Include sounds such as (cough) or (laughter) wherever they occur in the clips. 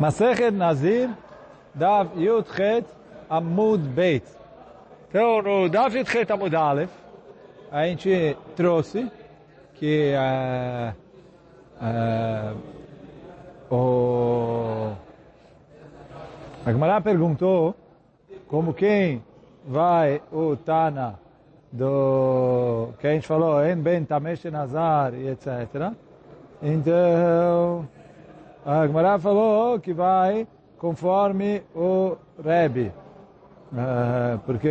Masechet Nazir, Dav Yud Chet Amud Beit. Então, no Dav Yud Chet Amud Aleph, a gente trouxe que uh, uh, o... a perguntou como quem vai o Tana do que a gente falou, En Ben Tamesh Nazar e etc. Então, a Gemara falou que vai conforme o Rebbe. Uh, porque,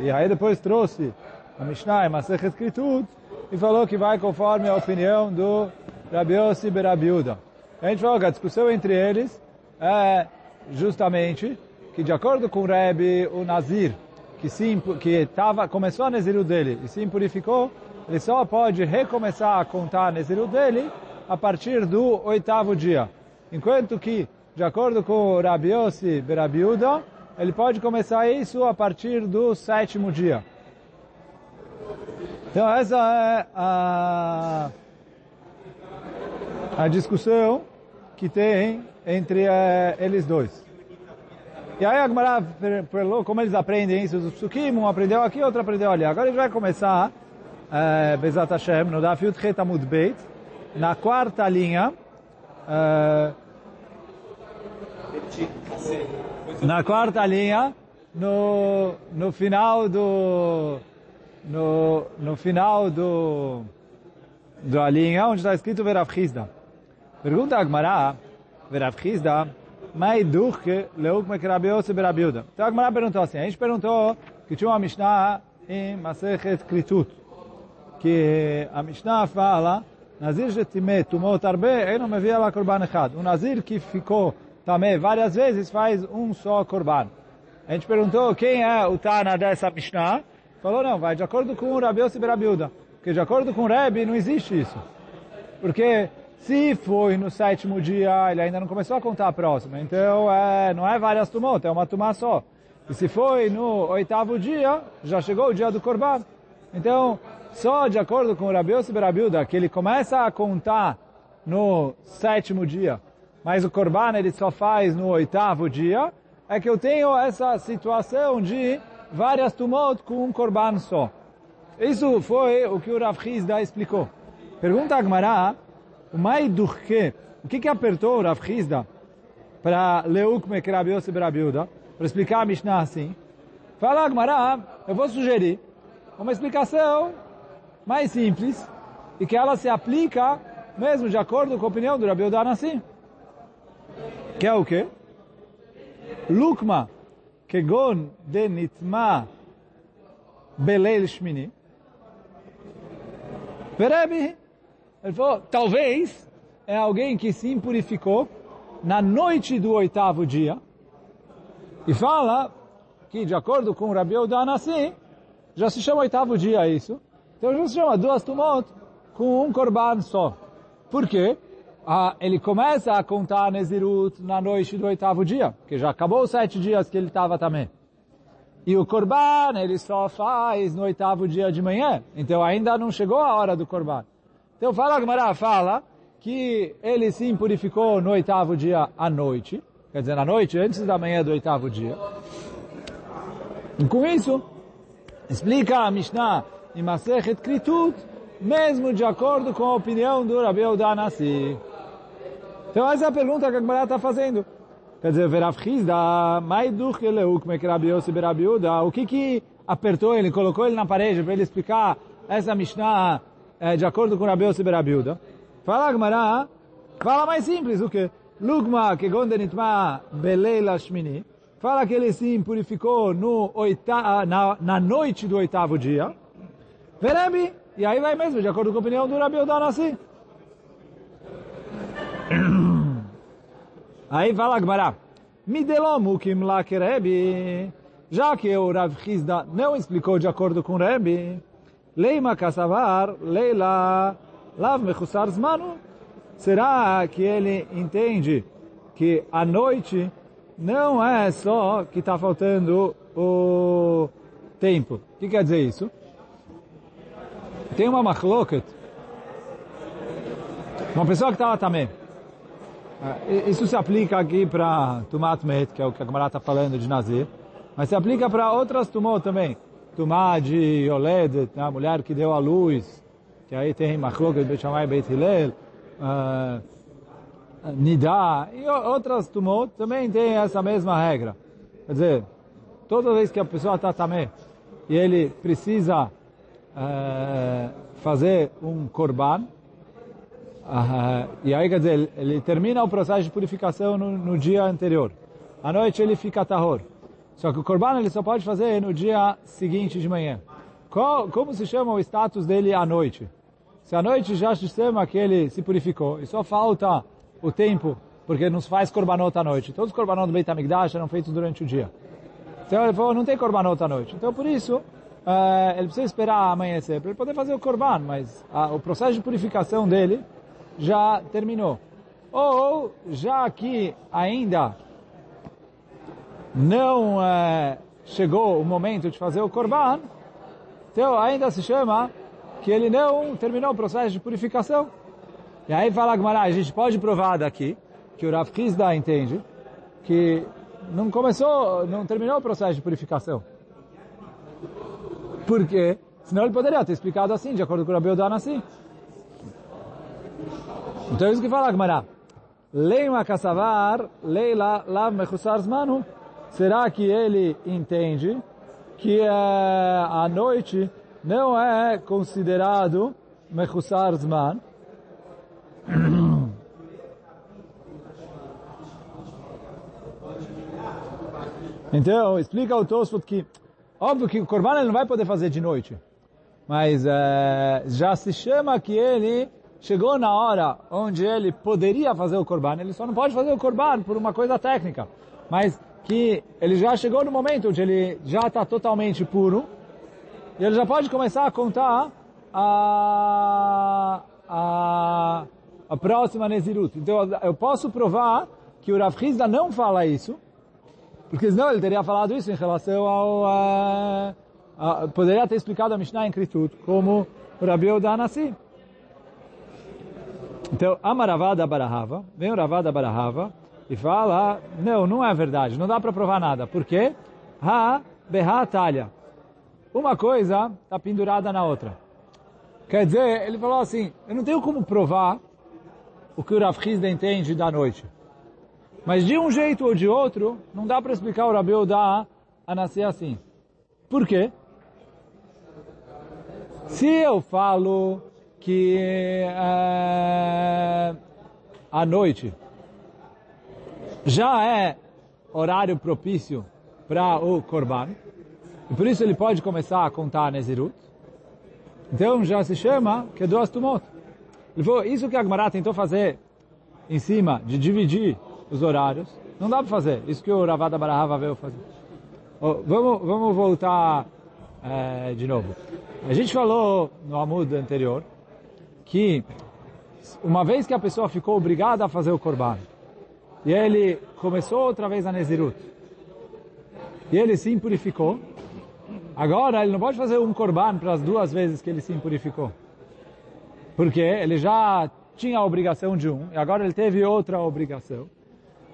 e aí depois trouxe a Mishnah, Masechet Kritut, e falou que vai conforme a opinião do Rabi Yossi Berabiuda. A gente falou que a discussão entre eles é justamente que de acordo com o Rebbe, o Nazir, que, sim, que tava, começou a Neziru dele e se impurificou, ele só pode recomeçar a contar a Neziru dele a partir do oitavo dia. Enquanto que, de acordo com Rabi Yossi Berabiuda, ele pode começar isso a partir do sétimo dia. Então essa é a, a discussão que tem entre é, eles dois. E aí a falou como eles aprendem isso, psukim, um aprendeu aqui, outro aprendeu ali. Agora a gente vai começar, é, Bezat Hashem, no Daf Yud Chet Amud Beit, na quarta linha, é, na quarta linha, no, no final do, no, no final do, da linha, onde está escrito Verav Chizda. Pergunta a Gemara, Verav Chizda, Mai Durke Leuk Mekrabiose Berabiuda. Então a Gemara perguntou assim, a gente perguntou que tinha uma Mishnah em Masechet Kritut, que a Mishnah fala, Nazir Jetime Tumot Arbe, Eino Mevia La Korban Echad. O Nazir que ficou também várias vezes faz um só Korban. A gente perguntou quem é o Tana dessa Mishnah, falou não, vai de acordo com o Rabi Yossi Berabiuda. Porque de acordo com o Rebbe não existe isso. Porque se foi no sétimo dia, ele ainda não começou a contar a próxima. Então, é, não é várias tumot, é uma tumá só. E se foi no oitavo dia, já chegou o dia do Korban. Então, só de acordo com o Rabi Yossi Berabiuda, que ele começa a contar no sétimo dia, mas o Korban ele só faz no oitavo dia, é que eu tenho essa situação de várias tumot com um Korban só. Isso foi o que o Rav Hizda explicou. Pergunta a Gemara, o Mai Durke, o que que apertou o Rav Hizda para Leuk Mekrab Yosef Berabiuda, para explicar a Mishnah assim? Fala a Gemara, eu vou sugerir uma explicação mais simples e que ela se aplica mesmo de acordo com a opinião do Rabi Udan assim. Que é o quê? Lukma kegon de nitma beleil shmini. Verebi, ele falou, talvez é alguém que se impurificou na noite do oitavo dia e fala que de acordo com o Rabi Udan assim, já se chama oitavo dia isso, então já se chama duas tumot com um korban só. Por quê? Ele começa a contar Nezirut na noite do oitavo dia, que já acabou os sete dias que ele estava também. E o Korban ele só faz no oitavo dia de manhã, então ainda não chegou a hora do Korban. Então fala, Gemara fala que ele se impurificou no oitavo dia à noite, quer dizer, na noite antes da manhã do oitavo dia. E com isso, explica a Mishnah em Masechet Kritut, mesmo de acordo com a opinião do Rabi Udanassi. Então essa é a pergunta que a Gemara está fazendo. Quer dizer, Verav Chizda, Maiduch Eleuk Mekrabi Yossi Berabiuda, o que que apertou ele, colocou ele na parede para ele explicar essa Mishnah é, de acordo com Rabi Yossi Berabiuda? Fala a Gemara, fala mais simples, o que? Lugma que gondenitma beleila shmini, fala que ele se impurificou no oita, na, na noite do oitavo dia. Verebi, e aí vai mesmo, de acordo com a opinião do Rabi Udanassi. Aí fala Agmará, Midelomukim la Rebbe, já que o Rav Hizda não explicou de acordo com Rebbe, Leima Kasavar, Leila, Lav Mechusar Zmanu, será que ele entende que a noite não é só que está faltando o tempo? O que quer dizer isso? Tem uma machloket, uma pessoa que estava também, É, isso se aplica aqui para Tumat Met, que é o que a Gemara está falando de Nazir, mas se aplica para outras Tumot também. Tumá de Oled, né, a mulher que deu a luz, que aí tem Machlok, Beit Shammai, Beit Hillel, uh, Nidá, e outras Tumot também tem essa mesma regra. Quer dizer, toda vez que a pessoa está tamé e ele precisa uh, fazer um korban, e aí quer dizer, ele, termina o processo de purificação no, no dia anterior. À noite ele fica tahor. Só que o korban ele só pode fazer no dia seguinte de manhã. Qual, como se chama o status dele à noite? Se à noite já se chama que ele se purificou e só falta o tempo, porque não se faz korbanot à noite. Todos os korbanot do Beit HaMikdash eram feitos durante o dia. Então ele falou, não tem korbanot à noite. Então por isso, uh, ele precisa esperar amanhecer para ele poder fazer o korban, mas o processo de purificação dele já terminou. Ou, já que ainda não uh, chegou o momento de fazer o korban, então ainda se chama que ele não terminou o processo de purificação. E aí fala Gmará, a gente pode provar daqui, que o Rav Kizda entende, que não começou, não terminou o processo de purificação. Por quê? Senão ele poderia ter explicado assim, de acordo com o Rabi assim. Então é isso que fala Gmará. Leima kassavar, leila lav mechusar zmanu. Será que ele entende que é, a noite não é considerado mechusar zman? (clears throat) Então, explica o Tosfot que, óbvio que o Corban ele não vai poder fazer de noite, mas é, já se chama que ele chegou na hora onde ele poderia fazer o Corban, ele só não pode fazer o Corban por uma coisa técnica, mas que ele já chegou no momento onde ele já está totalmente puro, e ele já pode começar a contar a, a, a próxima Nezirut. Então eu posso provar que o Rav Hizda não fala isso, porque senão ele teria falado isso em relação ao... A, a, poderia ter explicado a Mishnah em Kritut como o Rabi Odanassi. Então, Amaravada Barahava, vem o Ravada Barahava e fala, não, não é verdade, não dá para provar nada. Por quê? Ha, beha talha. Uma coisa está pendurada na outra. Quer dizer, ele falou assim, eu não tenho como provar o que o Rav Hizda entende da noite. Mas de um jeito ou de outro, não dá para explicar o Rabi Oda a nascer assim. Por quê? Se eu falo que é, à noite já é horário propício para o Korban, e por isso ele pode começar a contar Nezirut, então já se chama que duas tumot. Ele falou, isso que a Gemara tentou fazer em cima, de dividir os horários. Não dá para fazer. Isso que o Ravada Barahava veio fazer. Oh, vamos, vamos voltar é, de novo. A gente falou no Amud anterior que uma vez que a pessoa ficou obrigada a fazer o Korban, e ele começou outra vez a Nezirut, e ele se impurificou, agora ele não pode fazer um Korban para as duas vezes que ele se impurificou. Porque ele já tinha a obrigação de um, e agora ele teve outra obrigação.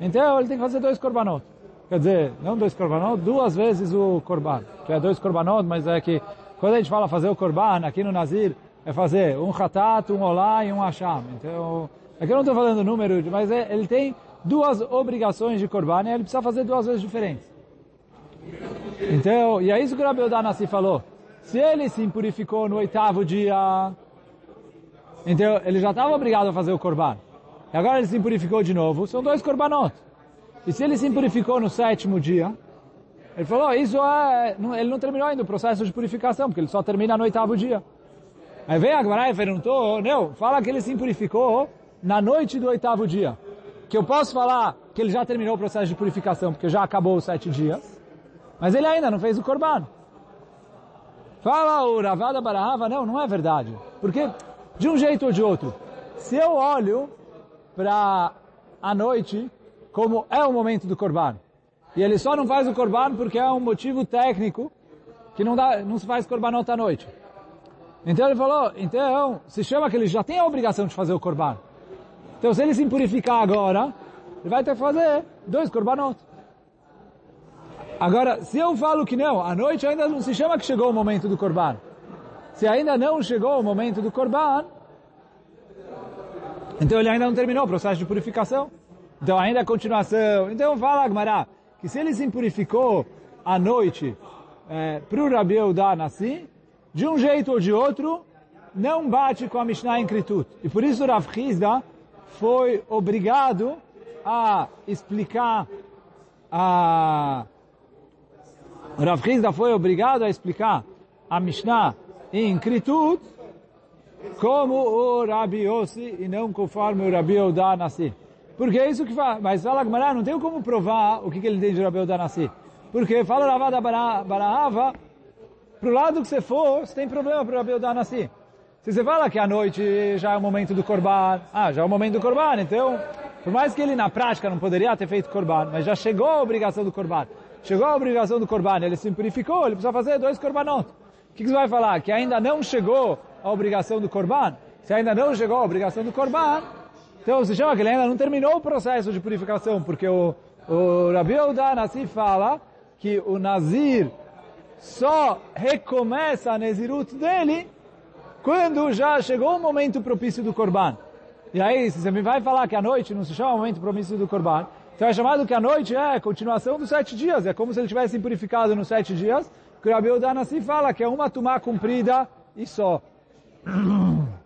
Então ele tem que fazer dois korbanot. Quer dizer, não dois korbanot, duas vezes o korban. Que é dois korbanot, mas é que quando a gente fala fazer o korban aqui no Nazir, é fazer um hatat, um olá e um asham. Então, aqui eu não estou falando número, mas é, ele tem duas obrigações de korban e ele precisa fazer duas vezes diferentes. Então, e é isso que o Rabi Odanassi falou. Se ele se impurificou no oitavo dia, então ele já estava obrigado a fazer o korban. E agora ele se purificou de novo, são dois korbanot. E se ele se purificou no sétimo dia, ele falou, isso é, ele não terminou ainda o processo de purificação, porque ele só termina no oitavo dia. Aí vem a Gemara e perguntou, não, fala que ele se purificou na noite do oitavo dia. Que eu posso falar que ele já terminou o processo de purificação, porque já acabou os sete dias, mas ele ainda não fez o korban. Fala o Ravada Barahava, não, não é verdade. Porque, de um jeito ou de outro, se eu olho para a noite, como é o momento do Corban. E ele só não faz o Corban porque é um motivo técnico que não, dá, não se faz Corbanot à noite. Então ele falou, então se chama que ele já tem a obrigação de fazer o Corban. Então se ele se impurificar agora, ele vai ter que fazer dois korbanot. Agora, se eu falo que não, a noite ainda não se chama que chegou o momento do korban. Se ainda não chegou o momento do korban, então ele ainda não terminou o processo de purificação. Então ainda é continuação. Então fala Agmará, que se ele se impurificou à noite é, para o Rabi Eudá Nassi, de um jeito ou de outro, não bate com a Mishnah em Kritut. E por isso Rav Hizda foi obrigado a explicar a... Rav Hizda foi obrigado a explicar a Mishnah em Kritut como o Rabi Yossi e não conforme o Rabi Eudá Nassi. Porque é isso que fala. Mas fala Gmará, não tem como provar o que, que ele tem de Rabi Eudá Nassi. Porque fala Ravada Barahava, pro lado que você for, você tem problema para o Rabi Eudá Nassi. Se você fala que à noite já é o momento do Corban, ah, já é o momento do Corban, então, por mais que ele na prática não poderia ter feito Corban, mas já chegou a obrigação do Corban, chegou a obrigação do Corban, ele se purificou, ele precisa fazer dois Corbanot. O que, você vai falar? Que ainda não chegou a obrigação do Corban? Se ainda não chegou a obrigação do Corban, então se chama que ele ainda não terminou o processo de purificação, porque o, o Rabi Nassi fala que o Nazir só recomeça a Nezirut dele quando já chegou o momento propício do Corban. E aí, se você me vai falar que a noite não se chama momento propício do Corban, então é chamado que a noite é a continuação dos sete dias. É como se ele tivesse purificado nos sete dias. Que o Rabi Odanassi fala que é uma tumá cumprida e só. (clears throat)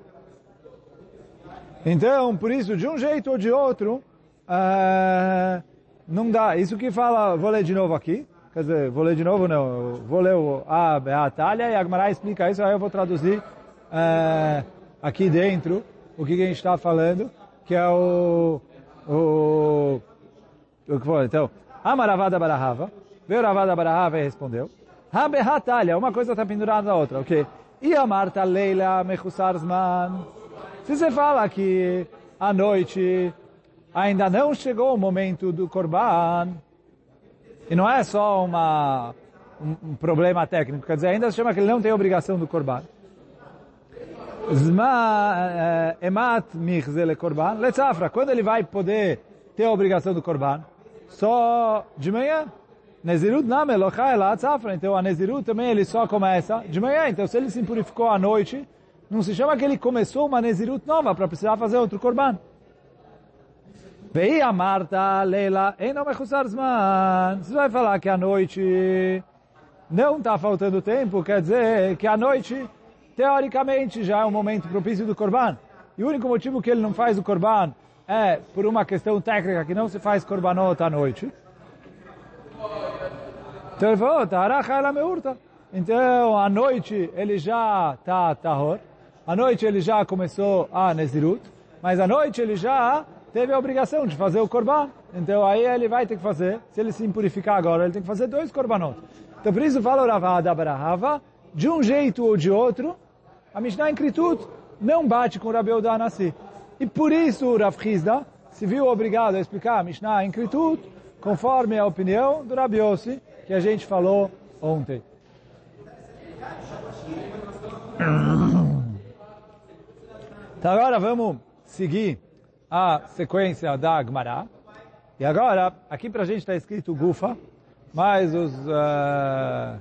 Então, por isso, de um jeito ou de outro, uh, não dá. Isso que fala, vou ler de novo aqui. Quer dizer, vou ler de novo, não. Vou ler o A, a Talha e a Agmará explica isso, aí eu vou traduzir uh, aqui dentro o que a gente está falando, que é o, o, o que foi. Então, Amaravada Barahava, veio Ravada Barahava e respondeu, Habehatalha, uma coisa está pendurada na outra, ok? E a Marta Leila Mechusarzman, se você fala que à noite ainda não chegou o momento do Korban, e não é só uma, um, problema técnico, quer dizer, ainda se chama que ele não tem obrigação do Korban. Eh, emat michzele korban, letzafra, quando ele vai poder ter a obrigação do korban? Só de manhã. Nezirut name lochai la tzafra. Então a Nezirut também ele só começa de manhã. Então se ele se purificou à noite, não se chama que ele começou uma Nezirut nova para precisar fazer outro korban. Vei Marta, Leila, em nome zman. Você vai falar que à noite não está faltando tempo, quer dizer que à noite teoricamente já é um momento propício do Corban. E o único motivo que ele não faz o Corban é por uma questão técnica que não se faz Corbanot à noite. Então ele falou, Taharacha meurta. Então, à noite ele já está tahor. À noite ele já começou a Nezirut. Mas à noite ele já teve a obrigação de fazer o Corban. Então aí ele vai ter que fazer, se ele se impurificar agora, ele tem que fazer dois Corbanot. Então por isso fala o Ravada Barahava, de um jeito ou de outro, a Mishnah em Kritut não bate com o Rabi Eudá Nassi. E por isso o Rav Hizda se viu obrigado a explicar a Mishnah em Kritut conforme a opinião do Rabi Yossi, que a gente falou ontem. Então agora vamos seguir a sequência da Gemara. E agora, aqui para a gente está escrito Gufa, mas os... Uh,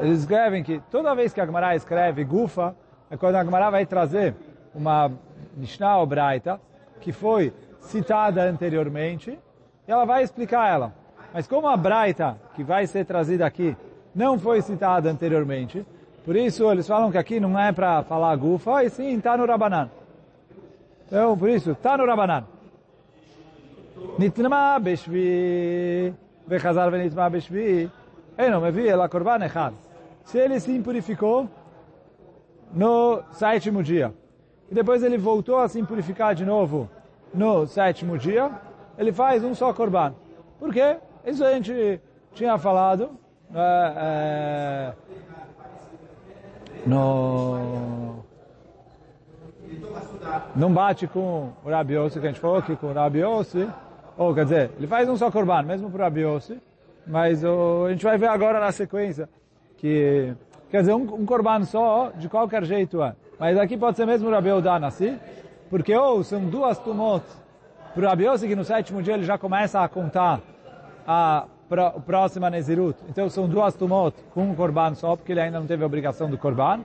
eles escrevem que toda vez que a Gemara escreve Gufa, é quando a Gemara vai trazer uma Mishnah ou Braita, que foi citada anteriormente, e ela vai explicar ela. Mas como a Braita, que vai ser trazida aqui, não foi citada anteriormente, por isso eles falam que aqui não é para falar Gufa, e sim está no Rabanan. Então, por isso, está no Rabanan. Nitma beshvi, vechazar venitma beshvi, não me vi ela korban echad. Se ele se impurificou no sétimo dia, e depois ele voltou a se impurificar de novo no sétimo dia, ele faz um só korban. Por quê? Isso a gente tinha falado é, é, no não bate com o Rabiose, que a gente falou aqui com o Rabiose, ou quer dizer, ele faz um só korban, mesmo para o Rabiose, mas o, a gente vai ver agora na sequência que, quer dizer, um, um korban só, de qualquer jeito é. Mas aqui pode ser mesmo Rabi Eudá Nassi. porque ou são duas tumot para o Rabiose, que no sétimo dia ele já começa a contar a próxima Nezirut. Então são duas tumot com um korban só, porque ele ainda não teve a obrigação do korban.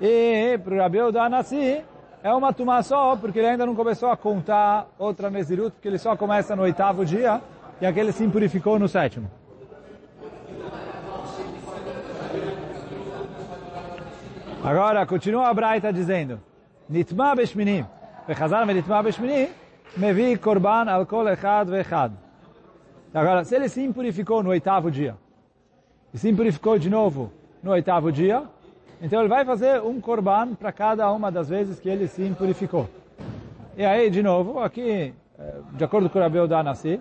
E para o Rabiose Anassi é uma tumá só, porque ele ainda não começou a contar outra Nezirut, porque ele só começa no oitavo dia, e aquele se purificou no sétimo. Agora, continua a Braita dizendo, Nitma beshminim, vechazar me nitma beshminim, mevi korban al kol echad vechad. Agora, se ele se impurificou no oitavo dia, e se impurificou de novo no oitavo dia, então ele vai fazer um korban para cada uma das vezes que ele se impurificou. E aí, de novo, aqui, de acordo com o Rabeu da Nassi,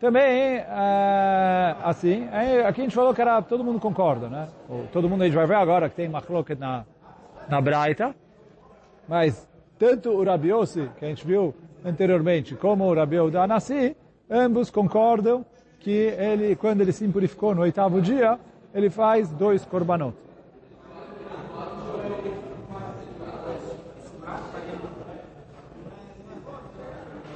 também, é, assim, aqui a gente falou que era, todo mundo concorda, né? Todo mundo a gente vai ver agora que tem machloket na, na Braita, mas tanto o Rabiose, que a gente viu anteriormente, como o Rabiu da Nassi, ambos concordam que ele, quando ele se impurificou no oitavo dia, ele faz dois korbanot.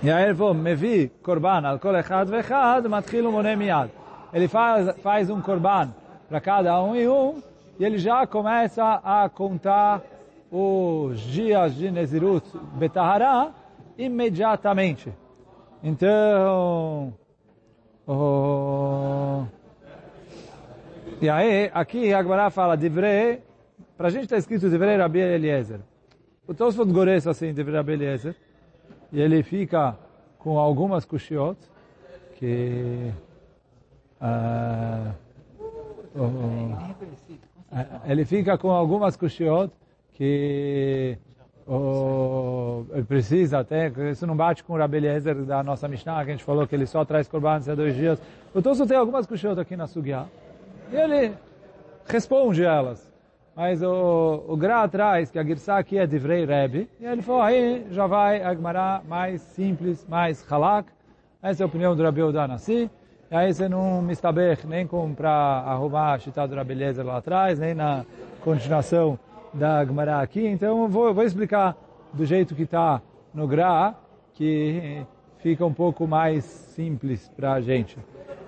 E aí ele falou, Mevi korban al kol echad vechad, matchil moné miad. Ele faz, faz um korban para cada um e um, e ele já começa a contar os dias de Nezirut Betahara imediatamente. Então, oh, e aí, aqui Agmará fala Divrei, para a gente está escrito Divrei Rabi Eliezer. O Tosfot Gores assim, Divrei Rabi Eliezer, e ele fica com algumas kushiot, que uh, ele fica com algumas kushiot que ele precisa até, isso não bate com o Rabi da nossa Mishnah, que a gente falou que ele só traz korban há dois dias. O Tosso tem algumas kushiot aqui na Sugiá, e ele responde elas. Mas o, o Gra traz que a Girsá aqui é de Vrei Rebbe, e ele falou, aí já vai a Gemara mais simples, mais halak. Essa é a opinião do Rabi Udanassi. E aí você não me estaber nem para arrumar a chita do Rabi Eliezer lá atrás, nem na continuação da Gemara aqui. Então eu vou, vou explicar do jeito que está no Gra, que fica um pouco mais simples para a gente.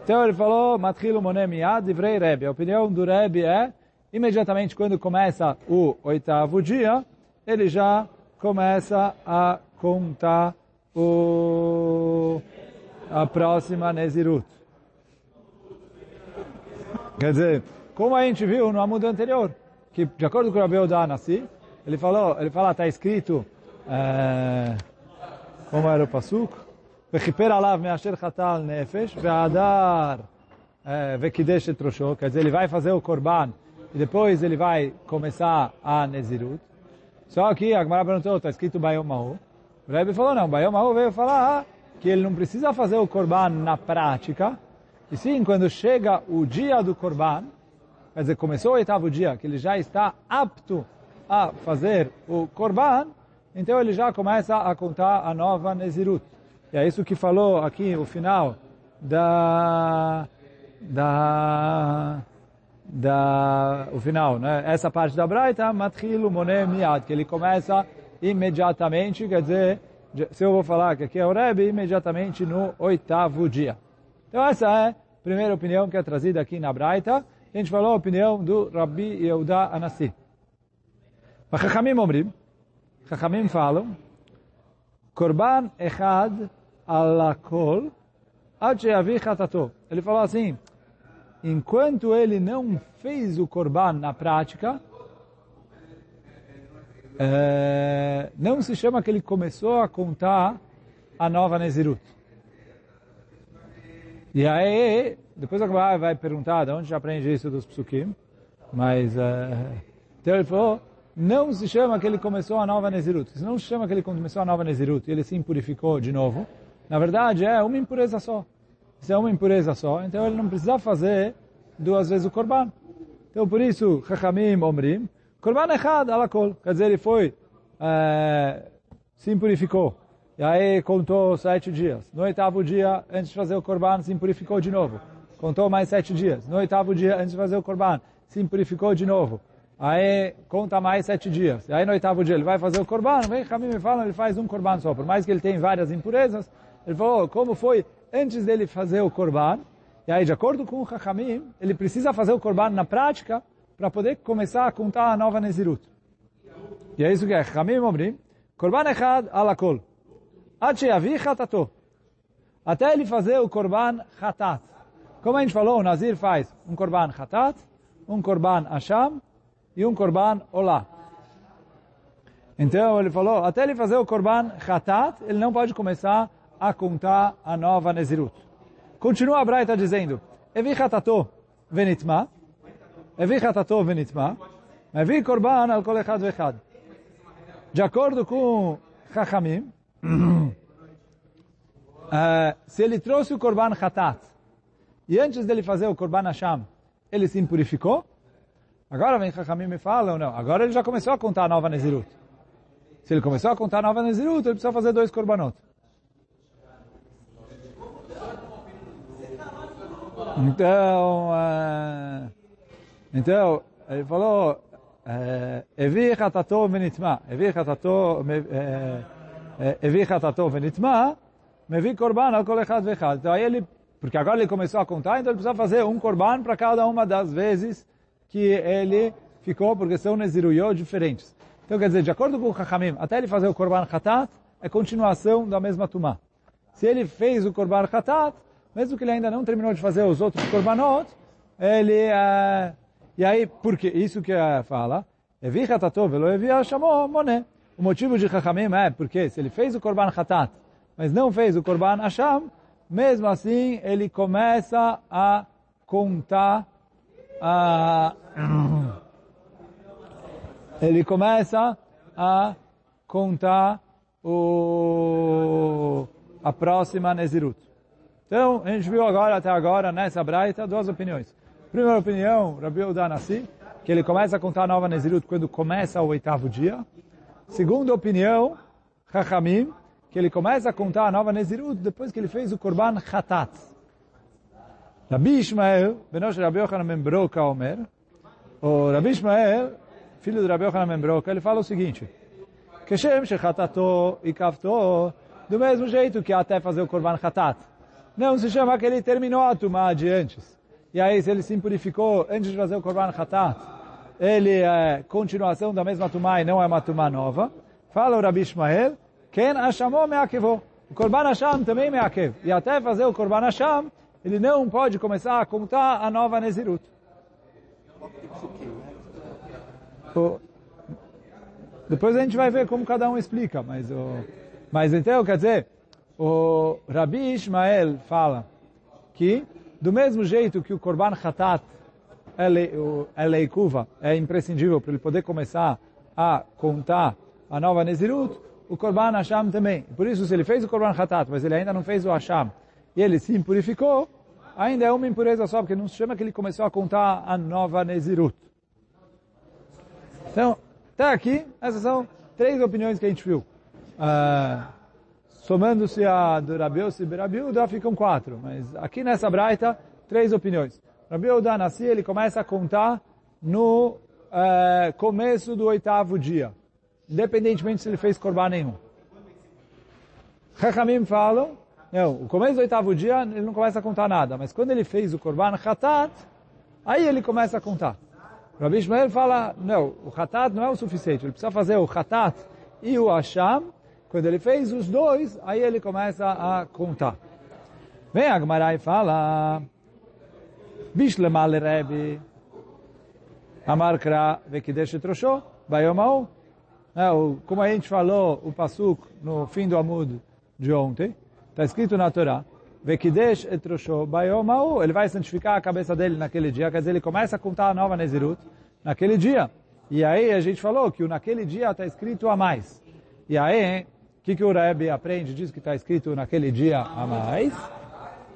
Então ele falou, Matchilu Monem Yad Divrei Rebbe. A opinião do Rebbe é imediatamente quando começa o oitavo dia, ele já começa a contar o, a próxima Nezirut. Quer dizer, como a gente viu no amudo anterior, que de acordo com o Rabeu Danassi, ele falou, ele fala, está escrito, é, como era o pasuk? וכיפר עליו מאשר חטא על נפש, והדר וקידש את ראשו, quer dizer, ele vai fazer o korban e depois ele vai começar a Nezirut. Só que a Gemara perguntou, está escrito Bayom Mahu. O Rebbe falou, não, Bayom Mahu veio falar que ele não precisa fazer o Korban na prática, e sim, quando chega o dia do Korban, quer dizer, começou o oitavo dia, que ele já está apto a fazer o Korban, então ele já começa a contar a nova Nezirut. E é isso que falou aqui, o final da... da da o final, né? Essa parte da Braita, matchilu moné que ele começa imediatamente, quer dizer, se eu vou falar que aqui é o Rebbe, imediatamente no oitavo dia. Então essa é a primeira opinião que é trazida aqui na Braita. A gente falou a opinião do Rabbi Yehuda Anassi. Mas Chachamim omrim, Chachamim falam, Korban echad alakol ad sheavi. Ele falou assim, enquanto ele não fez o korban na prática, é, não se chama que ele começou a contar a nova Nezirut. E aí, depois a Gemara vai perguntar de onde aprende isso dos psukim, mas é, então ele falou, não se chama que ele começou a nova Nezirut. Se não se chama que ele começou a nova Nezirut ele se impurificou de novo, na verdade é uma impureza só se é uma impureza só, então ele não precisa fazer duas vezes o korban. Então por isso, Chachamim Omrim, korban echad alakol, quer dizer, ele foi, é, se impurificou, e aí contou sete dias. No oitavo dia, antes de fazer o korban, se impurificou de novo. Contou mais sete dias. No oitavo dia, antes de fazer o korban, se impurificou de novo. aí conta mais sete dias. E aí no oitavo dia ele vai fazer o corban, vem Hamim me fala, ele faz um corban só. Por mais que ele tenha várias impurezas, ele falou, como foi antes dele fazer o corban, e aí de acordo com o Hamim, ele precisa fazer o corban na prática para poder começar a contar a nova Nezirut. E é isso que é. Hamim Omrim, corban echad alakol. Até ele fazer o korban chatat. Como a gente falou, o Nazir faz um korban chatat, um korban asham e um korban olá. Então ele falou, até ele fazer o korban chatat, ele não pode começar a contar a nova Nezirut. Continua a Braita dizendo, Evi chatato venitma, Evi chatato venitma, Evi korban al kol echad vechad. De acordo com Chachamim, uh, (clears throat) se ele trouxe o Korban Hatat, e antes dele fazer o Korban Hashem, ele se impurificou, agora vem Chachamim me fala ou não, agora ele já começou a contar a nova Nezirut. Se ele começou a contar a nova Nezirut, ele precisa fazer dois Korbanot. Então, uh, então ele falou, eh, Evi Hatato Venitma, Evi Hatato eh, eh, Evi Hatato Venitma, Mevi Korban, Kol Echad Vechad. Então aí ele, porque agora ele começou a contar, então ele precisa fazer um Korban para cada uma das vezes que ele ficou, porque são Neziruyot diferentes. Então quer dizer, de acordo com o Chachamim, até ele fazer o Korban Hatat, é continuação da mesma Tumá. Se ele fez o Korban Hatat, mesmo que ele ainda não terminou de fazer os outros korbanot, ele uh, e aí, porque isso que fala, Evi chatatov velo evi hashamo moné. O motivo de Chachamim é porque se ele fez o korban chatat, mas não fez o korban hasham, mesmo assim ele começa a contar a (clears throat) ele começa a contar o a próxima Nezirut. Então, a gente viu agora, até agora, nessa braita, duas opiniões. Primeira opinião, Rabi Udanassi, que ele começa a contar a nova Nezirut quando começa o oitavo dia. Segunda opinião, Chachamim, que ele começa a contar a nova Nezirut depois que ele fez o Korban Chatat. Rabi Ishmael, Benosh Rabi Yochanan Membroca Omer, o Rabi Ishmael, filho de Rabi Yochanan Membroca, ele fala o seguinte, Keshem Shechatato Kafto, do mesmo jeito que até fazer o Korban Chatat. Não se chama que ele terminou a tumá de antes. E aí, se ele se antes de fazer o Korban Hatat, ele é continuação da mesma tumá e não é uma tumá nova. Fala o Rabi Ishmael, Ken Hashamó me'akevô. O Korban Hasham também me'akev. E até fazer o Korban Hasham, ele não pode começar a contar a nova Nezirut. O... Depois a gente vai ver como cada um explica, mas, o... mas então, quer dizer, o Rabi Ishmael fala que do mesmo jeito que o Korban Hatat é leikuva, é imprescindível para ele poder começar a contar a nova Nezirut, o Korban Hashem também. Por isso, se ele fez o Korban Hatat, mas ele ainda não fez o Hashem, e ele se impurificou, ainda é uma impureza só, porque não se chama que ele começou a contar a nova Nezirut. Então, até aqui, essas são três opiniões que a gente viu. Uh, somando-se a do Rabiose e Berabiuda, ficam quatro. Mas aqui nessa braita, três opiniões. Rabiuda nasci, ele começa a contar no uh, começo do oitavo dia, independentemente se ele fez corban nenhum. Chachamim falam, não, o começo do oitavo dia ele não começa a contar nada, mas quando ele fez o korban hatat, aí ele começa a contar. Rabi Ishmael fala, não, o hatat não é o suficiente, ele precisa fazer o hatat e o asham, quando ele fez os dois, aí ele começa a contar. Vem a Gemara e fala, Bishlemal Rebbe, Amar Kra Vekidesh Troshó, Bayomau. É, como a gente falou, o Pasuk no fim do Amud de ontem, está escrito na Torá, Vekidesh Etroshó, Bayomau. Ele vai santificar a cabeça dele naquele dia, quer dizer, ele começa a contar a nova Nezirut naquele dia. E aí a gente falou que naquele dia está escrito a mais. E aí, o que, que o Rebbe aprende? Diz que está escrito naquele dia a mais.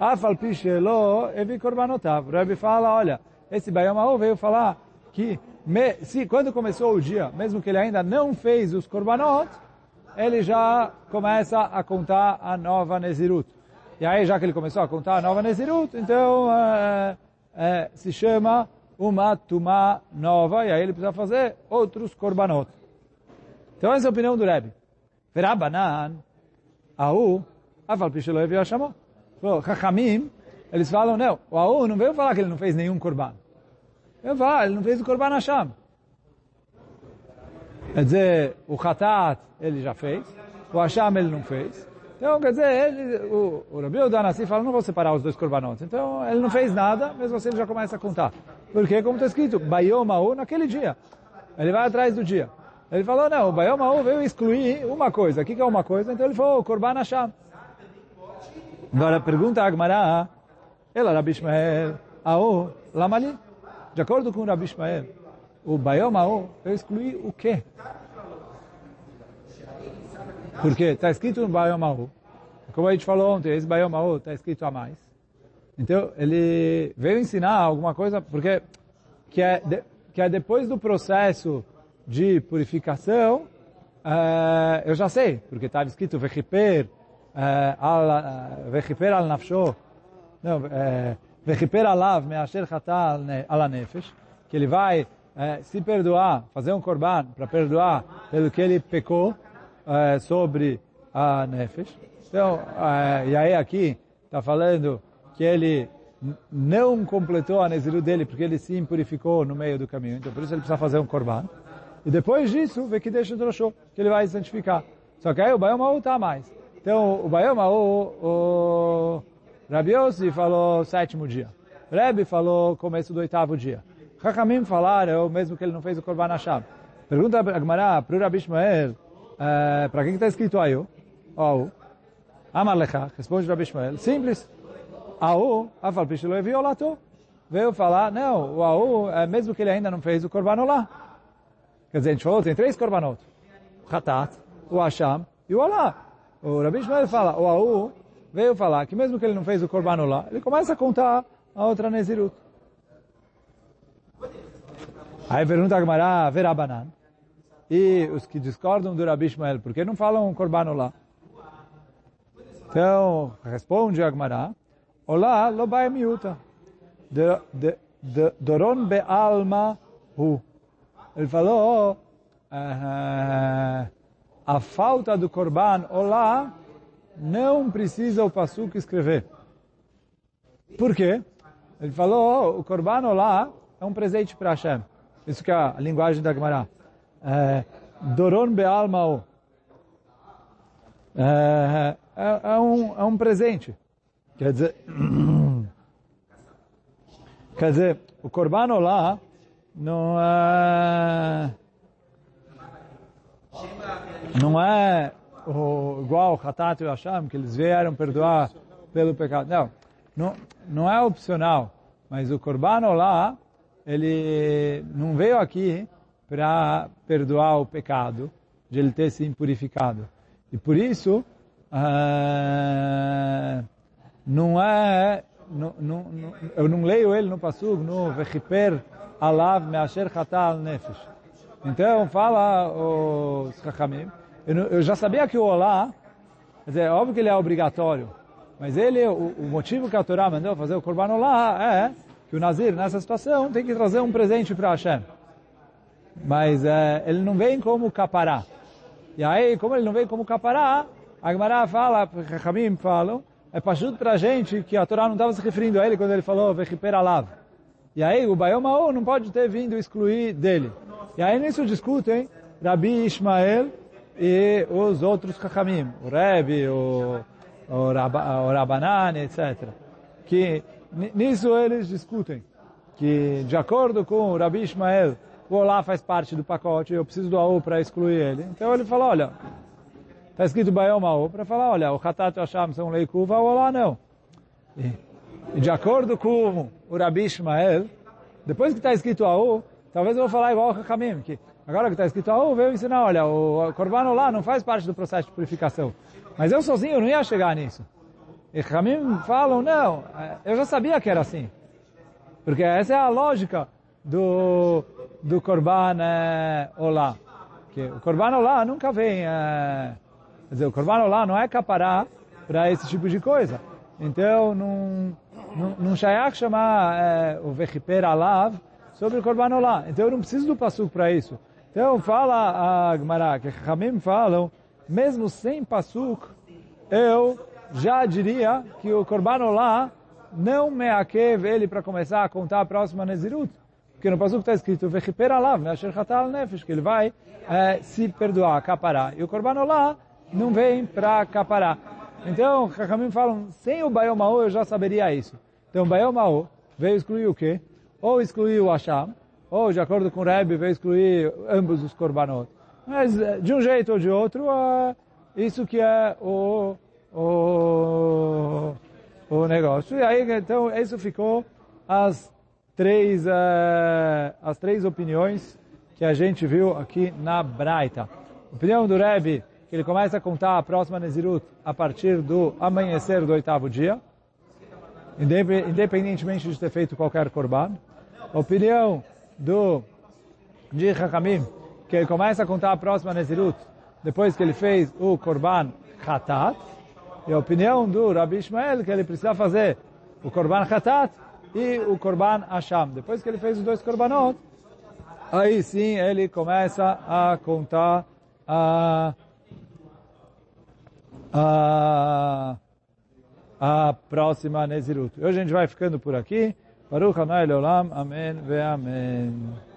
Afal Pishelo Evi. O Rebbe fala, olha, esse Bayamahu veio falar que me, se, quando começou o dia, mesmo que ele ainda não fez os Korbanot, ele já começa a contar a nova Nezirut. E aí, já que ele começou a contar a nova Nezirut, então é, é, se chama uma tumá nova, e aí ele precisa fazer outros korbanot. Então essa é a opinião do Rebbe. Verabanan, Aú, Afal Pishiloev Yashamó. Chachamim, eles falam, não, o Aú não veio falar que ele não fez nenhum korban. Veio falar, ele não fez o korban Hashem. Quer dizer, o Hatat ele já fez, o Hashem ele não fez. Então, quer dizer, ele, o, o Rabi Odanassi fala, não vou separar os dois korbanot. Então, ele não fez nada, mesmo assim ele já começa a contar. Porque, como está escrito, Bayomahu naquele dia. Ele vai atrás do dia. Ele falou, não, o Bayomahu veio excluir uma coisa. O que, que é uma coisa? Então ele falou, Korban Hashem. Agora, pergunta a Agmará, ela Rabi Ishmael, Aô, Lamali. De acordo com o Rabi Ishmael, o Bayomahu veio excluir o quê? Porque está escrito no Bayomahu. Como a gente falou ontem, esse Bayomahu está escrito a mais. Então, ele veio ensinar alguma coisa, porque que é, de, que é depois do processo de purificação, uh, eu já sei, porque estava escrito Vechiper al Vechiper al Nafsho, não, Vechiper alav me'asher chata al nefesh, que ele vai se perdoar, fazer um korban para perdoar pelo que ele pecou sobre a nefesh. Então, e aí aqui está falando que ele não completou a Neziru dele porque ele se impurificou no meio do caminho. Então, por isso ele precisa fazer um korban. E depois disso, vê que deixa o droshô, que ele vai santificar. Só que aí o Bayomaú está mais. Então, o Bayomaú, o Rabi Yossi falou sétimo dia. Rebbe falou começo do oitavo dia. Hakamim falaram, mesmo que ele não fez o korban Hashem. Pergunta a Gmará para o Rabi Ishmael, é, para quem está escrito aí? Ó, Amar Lecha, responde Rabi Ishmael. Simples. Aú, Afal Pishelo Eviolato, veio falar, não, o Aú, é, mesmo que ele ainda não fez o Korban lá. Quer dizer, a gente falou, tem três Korbanot. O Hatat, o Hasham e o Olá. O Rabi Shmuel fala, o Aú veio falar que mesmo que ele não fez o Korban lá, ele começa a contar a outra Nezirut. Aí pergunta a Gemara, Verabanan. E os que discordam do Rabi Shmuel, por que não falam Korban lá? Então, responde a Gemara, Olá, lo vai miúta. Doron be alma hu. Ele falou, uh, a falta do korban, olá, não precisa o pasuk escrever. Por quê? Ele falou, o korban, olá, é um presente para Hashem. Isso que é a linguagem da Gemara. Doron be alma hu. É, é, um, é um presente. Quer dizer, (clears throat) quer dizer, o Korban lá não é, não é o, igual o Hatat e o Hashem, que eles vieram perdoar pelo pecado. Não, não, não é opcional, mas o Korban lá, ele não veio aqui para perdoar o pecado de ele ter se impurificado. E por isso, uh, não é, não, não, eu não leio ele no Passug, no Vechiper Alav Measher Chatal Nefesh. Então, fala os Chachamim, eu, eu, já sabia que o Olá, quer dizer, é óbvio que ele é obrigatório, mas ele, o, o motivo que a Torá mandou fazer o Korban Olá é que o Nazir, nessa situação, tem que trazer um presente para Hashem. Mas é, ele não vem como capará. E aí, como ele não vem como capará, a Gemara fala, Chachamim falam, é pachuto para a gente que a Torá não estava se referindo a ele quando ele falou Vechiper Alav. E aí o Bayomaô não pode ter vindo excluir dele. E aí nisso discutem Rabi Ishmael e os outros Chachamim, o Rebbe, o, o, Raba, o Rabanan, etc. Que nisso eles discutem que de acordo com o Rabi Ishmael, o Olá faz parte do pacote, eu preciso do AU para excluir ele. Então ele fala, olha, Está escrito Bayom para falar, olha, o Hatat e o Hashem são lei kuva, o Olá não. E, de acordo com o Rabi Ishmael, depois que está escrito Aú, talvez eu vou falar igual o Hakamim, que agora que está escrito Aú, veio ensinar, olha, o Korban lá não faz parte do processo de purificação. Mas eu sozinho não ia chegar nisso. E Hakamim falam, não, é, eu já sabia que era assim. Porque essa é a lógica do, do Korban é, Olá. Que o Korban Olá nunca vem... É, Quer dizer, o Korban lá não é capará para esse tipo de coisa. Então, não, não, não chamar é, o Vechiper Alav sobre o Korban Olá. Então eu não preciso do Passuk para isso. Então fala a Gemara, que Hamim falam, mesmo sem Passuk, eu já diria que o Korban Olá não me akev ele para começar a contar a próxima Nezirut. Porque no Passuk está escrito, Vechiper alav, nefesh, que ele vai é, se perdoar, caparar. E o Korban Olá não vem para caparar. Então, Chachamim falam, sem o Bayomaô eu já saberia isso. Então, o Bayomaô veio excluir o quê? Ou excluir o Hashem, ou, de acordo com o Rebbe, veio excluir ambos os Korbanot. Mas, de um jeito ou de outro, é isso que é o, o, o negócio. E aí, então, isso ficou as três, uh, as três opiniões que a gente viu aqui na Braita. Opinião do Rebbe, que ele começa a contar a próxima Nezirut a partir do amanhecer do oitavo dia, independentemente de ter feito qualquer korban. Opinião do de Hakamim, que ele começa a contar a próxima Nezirut depois que ele fez o korban Khatat. E a opinião do Rabi Ishmael, que ele precisa fazer o korban Khatat e o korban Asham. Depois que ele fez os dois korbanot, aí sim ele começa a contar a, a, a próxima Nezirut. Hoje a gente vai ficando por aqui. Baruch Hanai Leolam. Amém ve Amém.